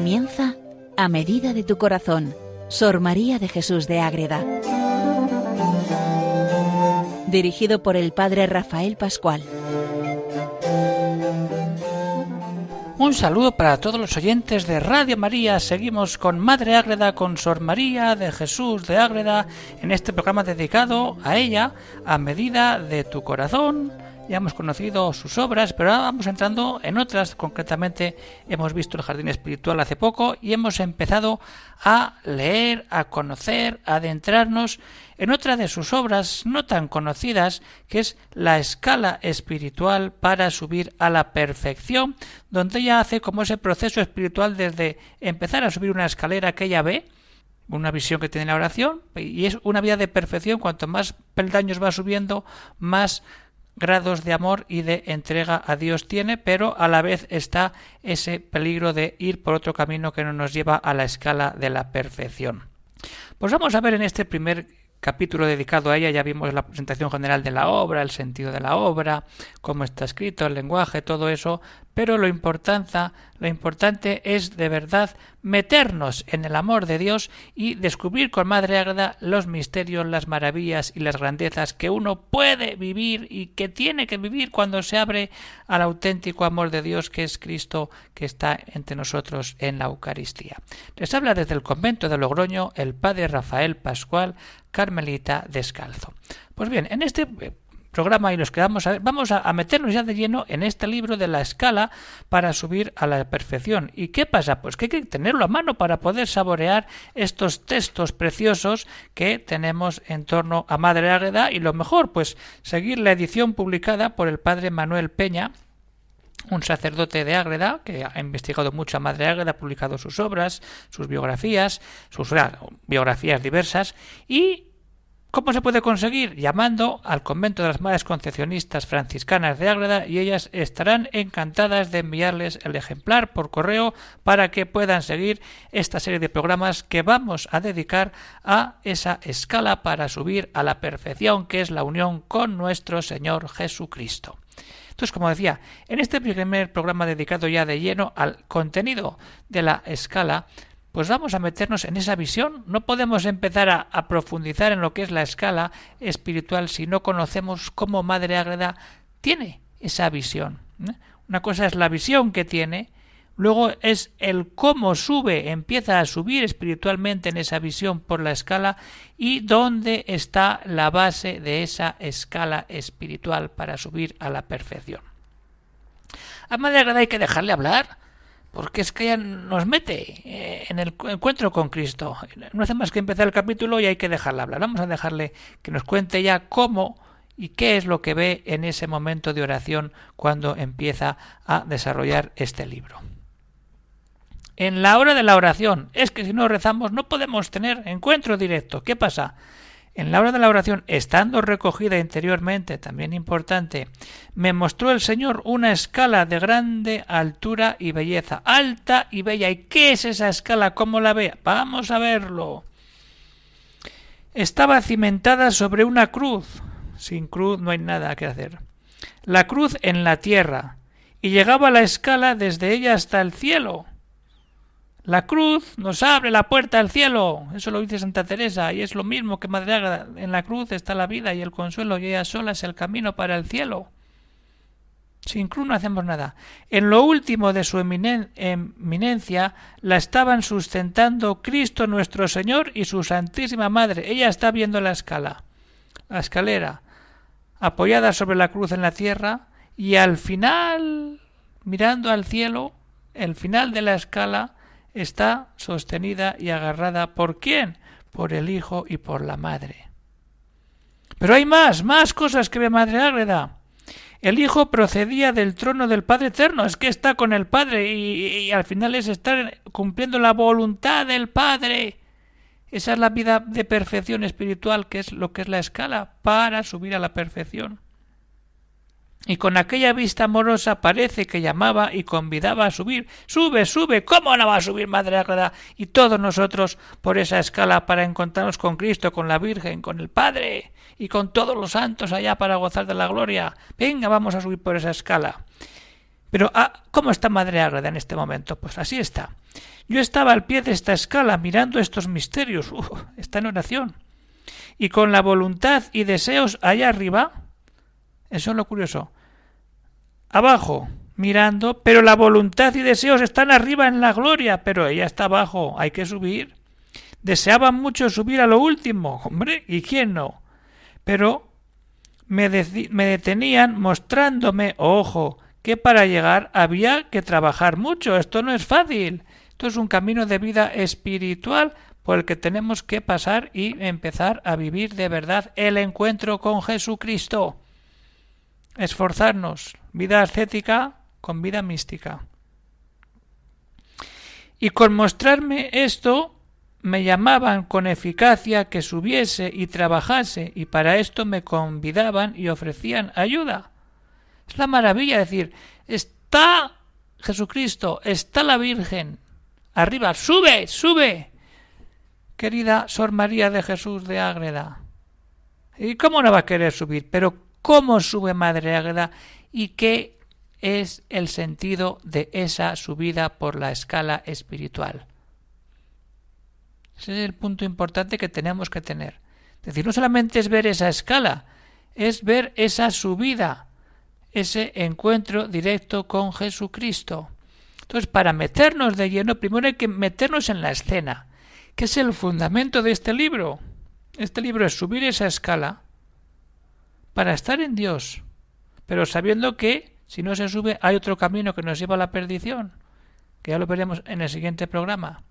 Comienza a medida de tu corazón, Sor María de Jesús de Ágreda. Dirigido por el Padre Rafael Pascual. Un saludo para todos los oyentes de Radio María. Seguimos con Madre Ágreda, con Sor María de Jesús de Ágreda, en este programa dedicado a ella, a medida de tu corazón. Ya hemos conocido sus obras, pero ahora vamos entrando en otras. Concretamente, hemos visto el Jardín Espiritual hace poco y hemos empezado a leer, a conocer, a adentrarnos en otra de sus obras no tan conocidas, que es la escala espiritual para subir a la perfección, donde ella hace como ese proceso espiritual desde empezar a subir una escalera que ella ve, una visión que tiene la oración, y es una vida de perfección, cuanto más peldaños va subiendo, más grados de amor y de entrega a Dios tiene, pero a la vez está ese peligro de ir por otro camino que no nos lleva a la escala de la perfección. Pues vamos a ver en este primer capítulo dedicado a ella ya vimos la presentación general de la obra, el sentido de la obra, cómo está escrito, el lenguaje, todo eso, pero lo importante, lo importante es de verdad meternos en el amor de Dios y descubrir con Madre Ágreda los misterios, las maravillas y las grandezas que uno puede vivir y que tiene que vivir cuando se abre al auténtico amor de Dios que es Cristo que está entre nosotros en la Eucaristía. Les habla desde el convento de Logroño el padre Rafael Pascual, Carmelita Descalzo. Pues bien, en este programa y los que vamos a ver, vamos a, meternos ya de lleno en este libro de la escala para subir a la perfección. ¿Y qué pasa? Pues que hay que tenerlo a mano para poder saborear estos textos preciosos que tenemos en torno a Madre Águeda y lo mejor, pues seguir la edición publicada por el padre Manuel Peña un sacerdote de Ágreda que ha investigado mucho a Madre Ágreda, ha publicado sus obras, sus biografías, sus biografías diversas y ¿Cómo se puede conseguir? Llamando al convento de las Madres Concepcionistas Franciscanas de Ágreda y ellas estarán encantadas de enviarles el ejemplar por correo para que puedan seguir esta serie de programas que vamos a dedicar a esa escala para subir a la perfección que es la unión con nuestro Señor Jesucristo. Entonces, como decía, en este primer programa dedicado ya de lleno al contenido de la escala, pues vamos a meternos en esa visión. No podemos empezar a, profundizar en lo que es la escala espiritual si no conocemos cómo Madre Ágreda tiene esa visión. ¿eh? Una cosa es la visión que tiene, luego es el cómo sube, empieza a subir espiritualmente en esa visión por la escala y dónde está la base de esa escala espiritual para subir a la perfección. A Madre Ágreda hay que dejarle hablar porque es que ella nos mete eh, en el encuentro con Cristo. No hace más que empezar el capítulo y hay que dejarla hablar. Vamos a dejarle que nos cuente ya cómo y qué es lo que ve en ese momento de oración cuando empieza a desarrollar este libro. En la hora de la oración, es que si no rezamos no podemos tener encuentro directo. ¿Qué pasa? En la hora de la oración, estando recogida interiormente, también importante, me mostró el Señor una escala de grande altura y belleza, alta y bella. ¿Y qué es esa escala? ¿Cómo la ve? Vamos a verlo. Estaba cimentada sobre una cruz. Sin cruz no hay nada que hacer. La cruz en la tierra, y llegaba la escala desde ella hasta el cielo. La cruz nos abre la puerta al cielo. Eso lo dice Santa Teresa, y es lo mismo que Madre. En la cruz está la vida y el consuelo, y ella sola es el camino para el cielo. Sin cruz no hacemos nada. En lo último de su eminencia la estaban sustentando Cristo nuestro Señor y su Santísima Madre. Ella está viendo la escala, la escalera, apoyada sobre la cruz en la tierra, y al final, mirando al cielo, el final de la escala, está sostenida y agarrada por quién? Por el Hijo y por la Madre. Pero hay más, más cosas que ve Madre Ágreda. El Hijo procedía del trono del Padre Eterno, es que está con el Padre y, al final es estar cumpliendo la voluntad del Padre. Esa es la vida de perfección espiritual, que es lo que es la escala para subir a la perfección y con aquella vista amorosa parece que llamaba y convidaba a subir. Sube, sube, ¿cómo no va a subir Madre Ágreda? Y todos nosotros por esa escala para encontrarnos con Cristo, con la Virgen, con el Padre y con todos los santos allá para gozar de la gloria. Venga, vamos a subir por esa escala. Pero, ah, ¿cómo está Madre Ágreda en este momento? Pues así está. Yo estaba al pie de esta escala mirando estos misterios. está en oración. Y con la voluntad y deseos allá arriba. Eso es lo curioso. Abajo, mirando, pero la voluntad y deseos están arriba en la gloria, pero ella está abajo, hay que subir. Deseaban mucho subir a lo último, hombre, ¿y quién no? Pero me, me detenían mostrándome, ojo, que para llegar había que trabajar mucho. Esto no es fácil. Esto es un camino de vida espiritual por el que tenemos que pasar y empezar a vivir de verdad el encuentro con Jesucristo. Esforzarnos. Vida ascética con vida mística. Y con mostrarme esto me llamaban con eficacia que subiese y trabajase, y para esto me convidaban y ofrecían ayuda. Es la maravilla decir, está Jesucristo, está la Virgen, arriba, sube, sube. Querida Sor María de Jesús de Ágreda. ¿Y cómo no va a querer subir? Pero ¿cómo sube Madre Ágreda? ¿Y qué es el sentido de esa subida por la escala espiritual? Ese es el punto importante que tenemos que tener. Es decir, no solamente es ver esa escala, es ver esa subida, ese encuentro directo con Jesucristo. Entonces, para meternos de lleno, primero hay que meternos en la escena, que es el fundamento de este libro. Este libro es subir esa escala para estar en Dios, pero sabiendo que si no se sube hay otro camino que nos lleva a la perdición, que ya lo veremos en el siguiente programa.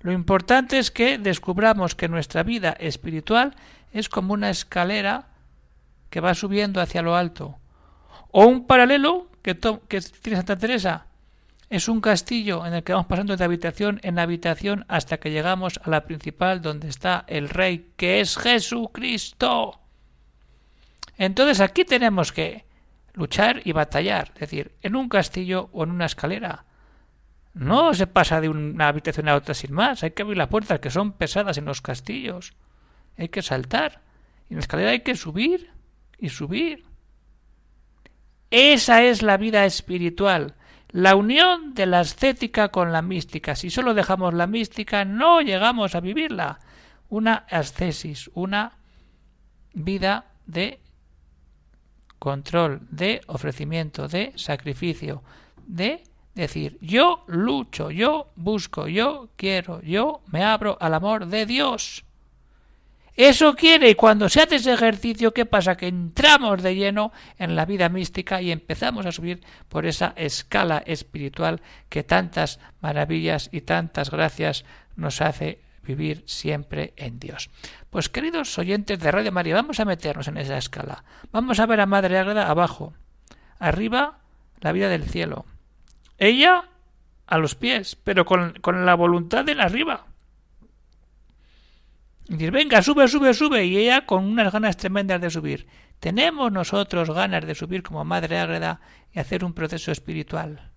Lo importante es que descubramos que nuestra vida espiritual es como una escalera que va subiendo hacia lo alto. O un paralelo que, que tiene Santa Teresa. Es un castillo en el que vamos pasando de habitación en habitación hasta que llegamos a la principal donde está el Rey, que es Jesucristo. Entonces aquí tenemos que luchar y batallar, es decir, en un castillo o en una escalera. No se pasa de una habitación a otra sin más. Hay que abrir las puertas que son pesadas en los castillos. Hay que saltar. Y en la escalera hay que subir y subir. Esa es la vida espiritual. La unión de la ascética con la mística. Si solo dejamos la mística, no llegamos a vivirla. Una ascesis, una vida de control, de ofrecimiento, de sacrificio, de decir, yo lucho, yo busco, yo quiero, yo me abro al amor de Dios. Eso quiere y cuando se hace ese ejercicio, ¿qué pasa? Que entramos de lleno en la vida mística y empezamos a subir por esa escala espiritual que tantas maravillas y tantas gracias nos hace vivir siempre en Dios. Pues queridos oyentes de Radio María, vamos a meternos en esa escala. Vamos a ver a Madre Ágreda abajo. Arriba, la vida del cielo ella a los pies, pero con, la voluntad de arriba. Y decir, venga, sube, sube, sube. Y ella con unas ganas tremendas de subir. Tenemos nosotros ganas de subir como Madre Ágreda y hacer un proceso espiritual.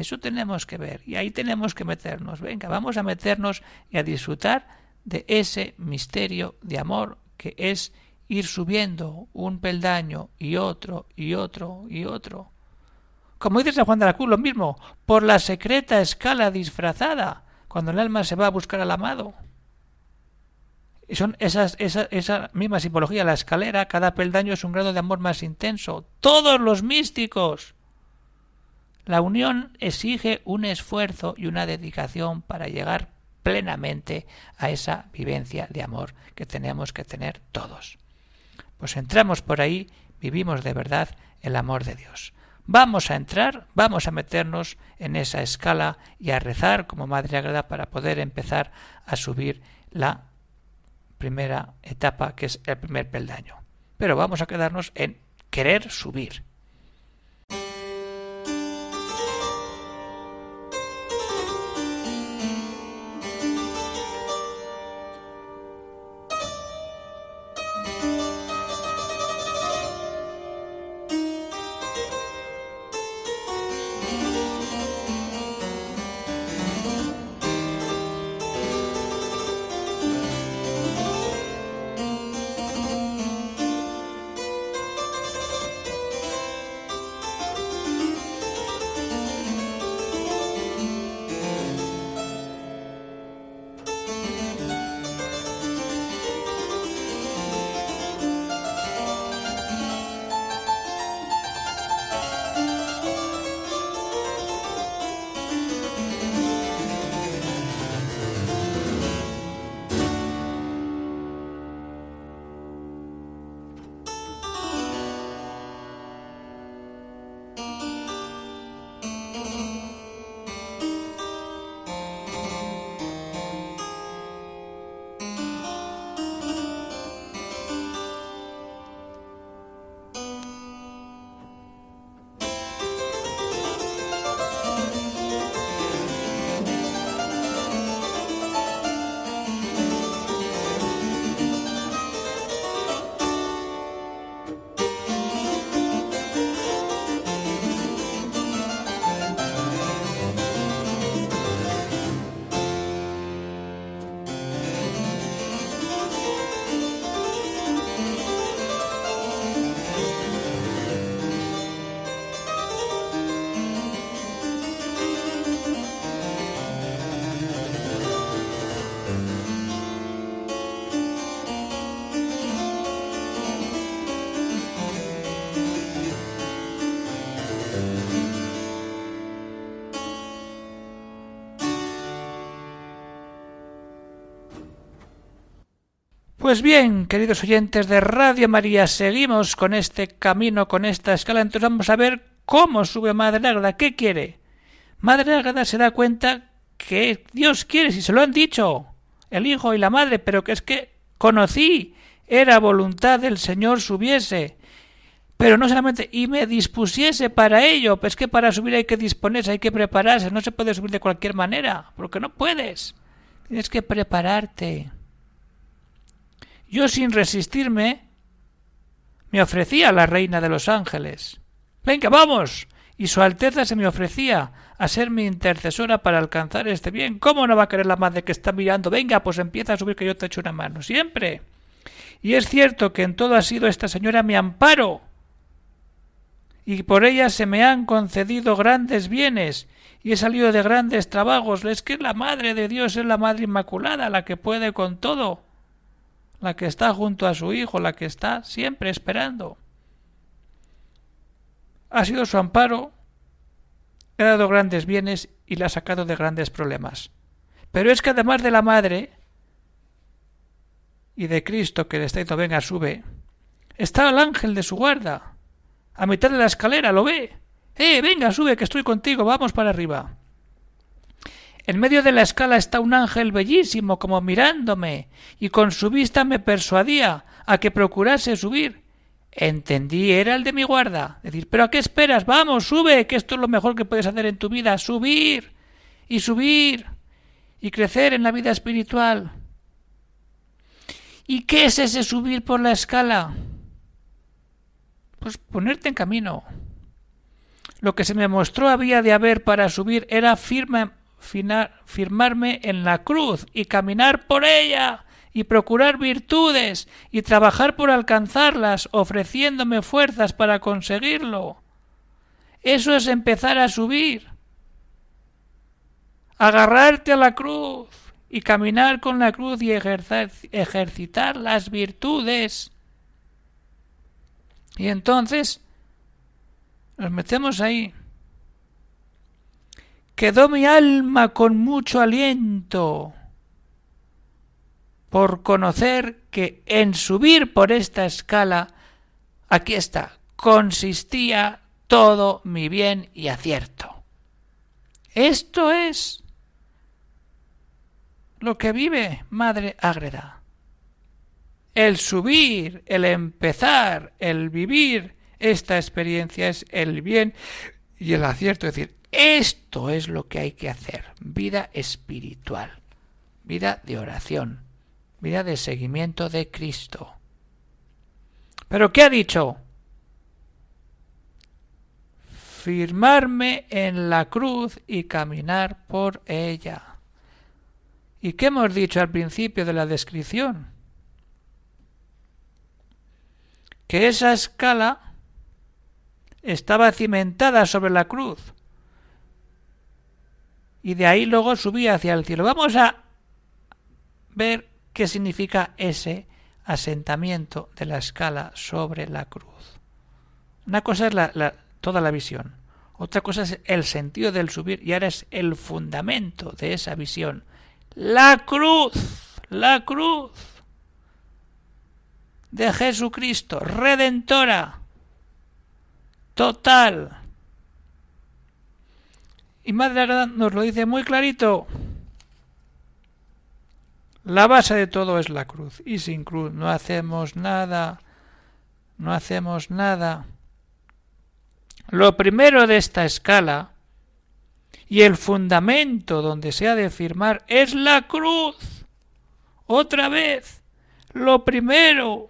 Eso tenemos que ver y ahí tenemos que meternos. Venga, vamos a meternos y a disfrutar de ese misterio de amor que es ir subiendo un peldaño y otro y otro y otro como dice San Juan de la Cruz, lo mismo, por la secreta escala disfrazada, cuando el alma se va a buscar al amado. Y son esas, esa, esa misma simbología, la escalera, cada peldaño es un grado de amor más intenso. Todos los místicos. La unión exige un esfuerzo y una dedicación para llegar plenamente a esa vivencia de amor que tenemos que tener todos. Pues entramos por ahí, vivimos de verdad el amor de Dios. Vamos a entrar, vamos a meternos en esa escala y a rezar como Madre Agreda para poder empezar a subir la primera etapa, que es el primer peldaño. Pero vamos a quedarnos en querer subir. Pues bien, queridos oyentes de Radio María, seguimos con este camino, con esta escala. Entonces vamos a ver cómo sube Madre Ágreda. ¿Qué quiere? Madre Ágreda se da cuenta que Dios quiere, si se lo han dicho, el Hijo y la Madre, pero que es que conocí, era voluntad del Señor subiese. Pero no solamente, y me dispusiese para ello, pues que para subir hay que disponerse, hay que prepararse, no se puede subir de cualquier manera, porque no puedes. Tienes que prepararte. Yo sin resistirme me ofrecía a la reina de los ángeles. Venga, vamos. Y su Alteza se me ofrecía a ser mi intercesora para alcanzar este bien. ¿Cómo no va a querer la madre que está mirando? Venga, pues empieza a subir que yo te echo una mano. Siempre. Y es cierto que en todo ha sido esta señora mi amparo. Y por ella se me han concedido grandes bienes y he salido de grandes trabajos. Es que la Madre de Dios es la Madre Inmaculada, la que puede con todo la que está junto a su hijo, la que está siempre esperando. Ha sido su amparo, ha dado grandes bienes y la ha sacado de grandes problemas. Pero es que además de la madre y de Cristo que le está diciendo venga, sube, está el ángel de su guarda, a mitad de la escalera, ¿lo ve? ¡Eh, venga, sube, que estoy contigo, vamos para arriba! En medio de la escala está un ángel bellísimo como mirándome, y con su vista me persuadía a que procurase subir. Entendí, era el de mi guarda. Decir, pero ¿a qué esperas? Vamos, sube, que esto es lo mejor que puedes hacer en tu vida, subir y subir y crecer en la vida espiritual. ¿Y qué es ese subir por la escala? Pues ponerte en camino. Lo que se me mostró había de haber para subir era firme, firmarme en la cruz y caminar por ella y procurar virtudes y trabajar por alcanzarlas, ofreciéndome fuerzas para conseguirlo. Eso es empezar a subir. Agarrarte a la cruz y caminar con la cruz y ejercitar las virtudes. Y entonces nos metemos ahí quedó mi alma con mucho aliento por conocer que en subir por esta escala, aquí está, consistía todo mi bien y acierto. Esto es lo que vive Madre Ágreda. El subir, el empezar, el vivir esta experiencia es el bien y el acierto, es decir, esto es lo que hay que hacer. Vida espiritual. Vida de oración. Vida de seguimiento de Cristo. Pero ¿qué ha dicho? Firmarme en la cruz y caminar por ella. ¿Y qué hemos dicho al principio de la descripción? Que esa escala estaba cimentada sobre la cruz y de ahí luego subía hacia el cielo. Vamos a ver qué significa ese asentamiento de la escala sobre la cruz. Una cosa es la, toda la visión, otra cosa es el sentido del subir y ahora es el fundamento de esa visión. La cruz, la cruz de Jesucristo, redentora, total, y Madre nos lo dice muy clarito. La base de todo es la cruz. Y sin cruz no hacemos nada. No hacemos nada. Lo primero de esta escala y el fundamento donde se ha de firmar es la cruz. Otra vez. Lo primero.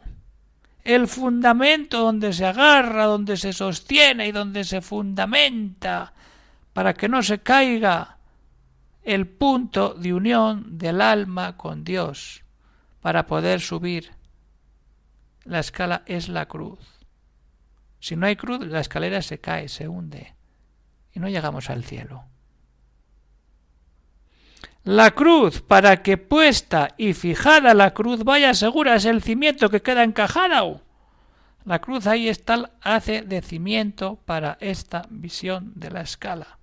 El fundamento donde se agarra, donde se sostiene y donde se fundamenta para que no se caiga el punto de unión del alma con Dios para poder subir. La escala es la cruz. Si no hay cruz, la escalera se cae, se hunde y no llegamos al cielo. La cruz, para que puesta y fijada la cruz vaya segura, es el cimiento que queda encajado. La cruz ahí está, hace de cimiento para esta visión de la escala.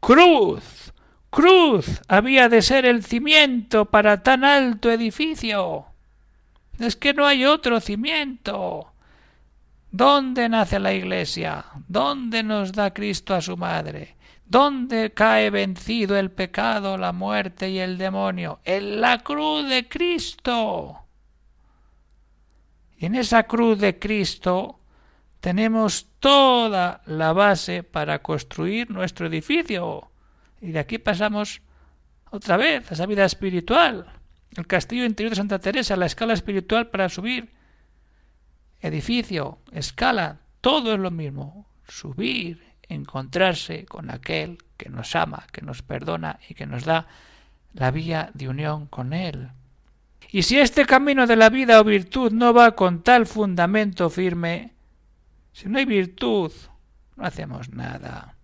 Cruz, cruz había de ser el cimiento para tan alto edificio. Es que no hay otro cimiento. ¿Dónde nace la Iglesia? ¿Dónde nos da Cristo a su madre? ¿Dónde cae vencido el pecado, la muerte y el demonio? En la cruz de Cristo. En esa cruz de Cristo tenemos toda la base para construir nuestro edificio. Y de aquí pasamos otra vez a esa vida espiritual. El castillo interior de Santa Teresa, la escala espiritual para subir. Edificio, escala, todo es lo mismo. Subir, encontrarse con aquel que nos ama, que nos perdona y que nos da la vía de unión con Él. Y si este camino de la vida o virtud no va con tal fundamento firme, si no hay virtud, no hacemos nada.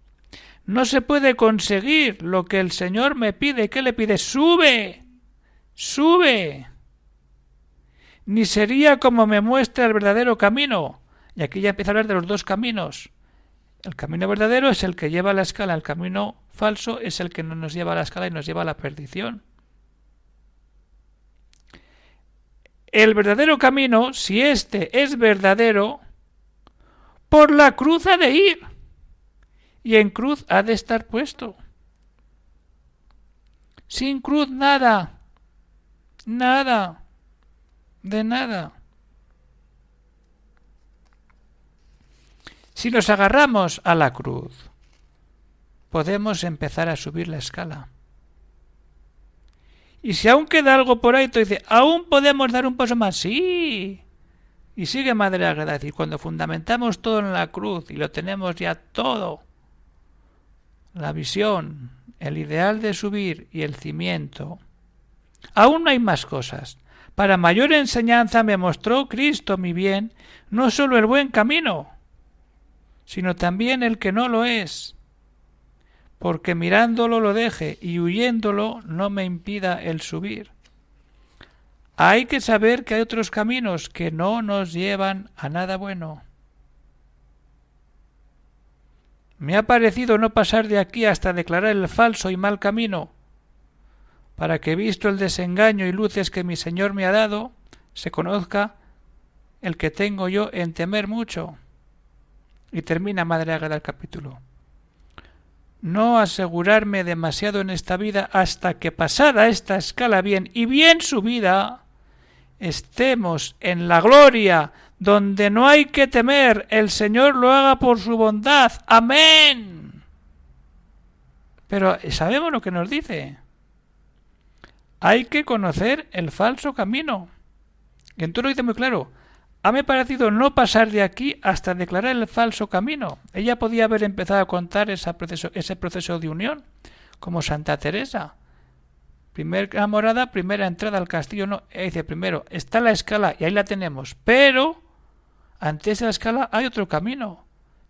No se puede conseguir lo que el Señor me pide. ¿Qué le pide? Sube. Sube. Ni sería como me muestra el verdadero camino. Y aquí ya empieza a hablar de los dos caminos. El camino verdadero es el que lleva a la escala, el camino falso es el que no nos lleva a la escala y nos lleva a la perdición. El verdadero camino, si éste es verdadero, por la cruz ha de ir y en cruz ha de estar puesto. Sin cruz nada, nada, de nada. Si nos agarramos a la cruz, podemos empezar a subir la escala. Y si aún queda algo por ahí, tú dices, ¿aún podemos dar un paso más? Sí. Y sigue Madre Agreda, decir, cuando fundamentamos todo en la cruz y lo tenemos ya todo, la visión, el ideal de subir y el cimiento, aún no hay más cosas. Para mayor enseñanza me mostró Cristo mi bien, no sólo el buen camino, sino también el que no lo es, porque mirándolo lo deje y huyéndolo no me impida el subir. Hay que saber que hay otros caminos que no nos llevan a nada bueno. Me ha parecido no pasar de aquí hasta declarar el falso y mal camino, para que visto el desengaño y luces que mi Señor me ha dado, se conozca el que tengo yo en temer mucho. Y termina Madre Ágada el capítulo. No asegurarme demasiado en esta vida hasta que pasada esta escala bien y bien subida, estemos en la gloria donde no hay que temer, el Señor lo haga por su bondad. Amén. Pero sabemos lo que nos dice. Hay que conocer el falso camino. Y entonces lo dice muy claro. Ha me parecido no pasar de aquí hasta declarar el falso camino. Ella podía haber empezado a contar proceso, ese proceso de unión, como Santa Teresa. Primera morada, primera entrada al castillo. No, dice primero, está la escala y ahí la tenemos. Pero ante esa escala hay otro camino,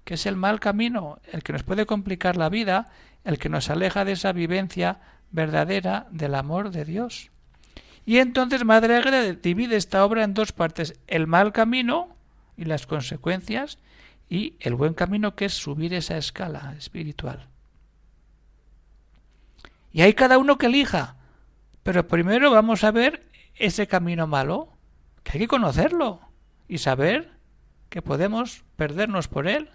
que es el mal camino, el que nos puede complicar la vida, el que nos aleja de esa vivencia verdadera del amor de Dios. Y entonces Madre Agra divide esta obra en dos partes, el mal camino y las consecuencias, y el buen camino que es subir esa escala espiritual. Y hay cada uno que elija, pero primero vamos a ver ese camino malo, que hay que conocerlo y saber que podemos perdernos por él.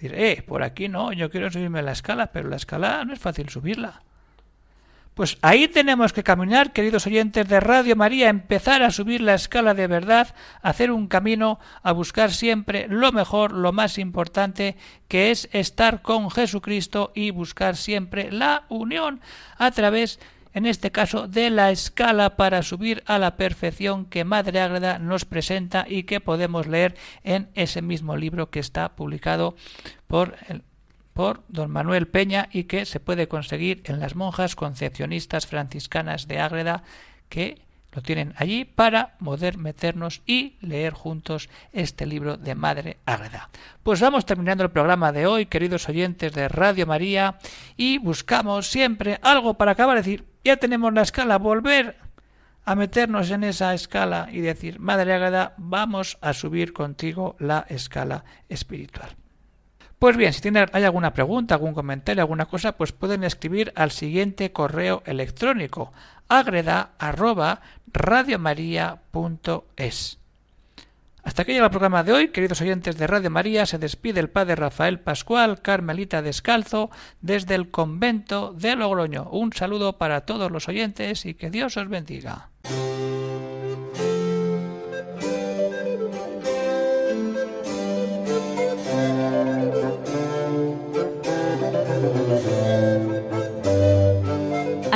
Eh, por aquí no, yo quiero subirme la escala, pero la escala no es fácil subirla. Pues ahí tenemos que caminar, queridos oyentes de Radio María, empezar a subir la escala de verdad, hacer un camino, a buscar siempre lo mejor, lo más importante, que es estar con Jesucristo y buscar siempre la unión a través en este caso de la escala para subir a la perfección que Madre Ágreda nos presenta y que podemos leer en ese mismo libro que está publicado por por don Manuel Peña y que se puede conseguir en las monjas concepcionistas franciscanas de Ágreda que lo tienen allí para poder meternos y leer juntos este libro de Madre Ágreda. Pues vamos terminando el programa de hoy, queridos oyentes de Radio María, y buscamos siempre algo para acabar de decir, ya tenemos la escala, volver a meternos en esa escala y decir, Madre Ágreda, vamos a subir contigo la escala espiritual. Pues bien, si tienen, hay alguna pregunta, algún comentario, alguna cosa, pues pueden escribir al siguiente correo electrónico agreda@radiomaria.es. Hasta aquí llega el programa de hoy, queridos oyentes de Radio María, se despide el padre Rafael Pascual, Carmelita Descalzo, desde el convento de Logroño. Un saludo para todos los oyentes y que Dios os bendiga.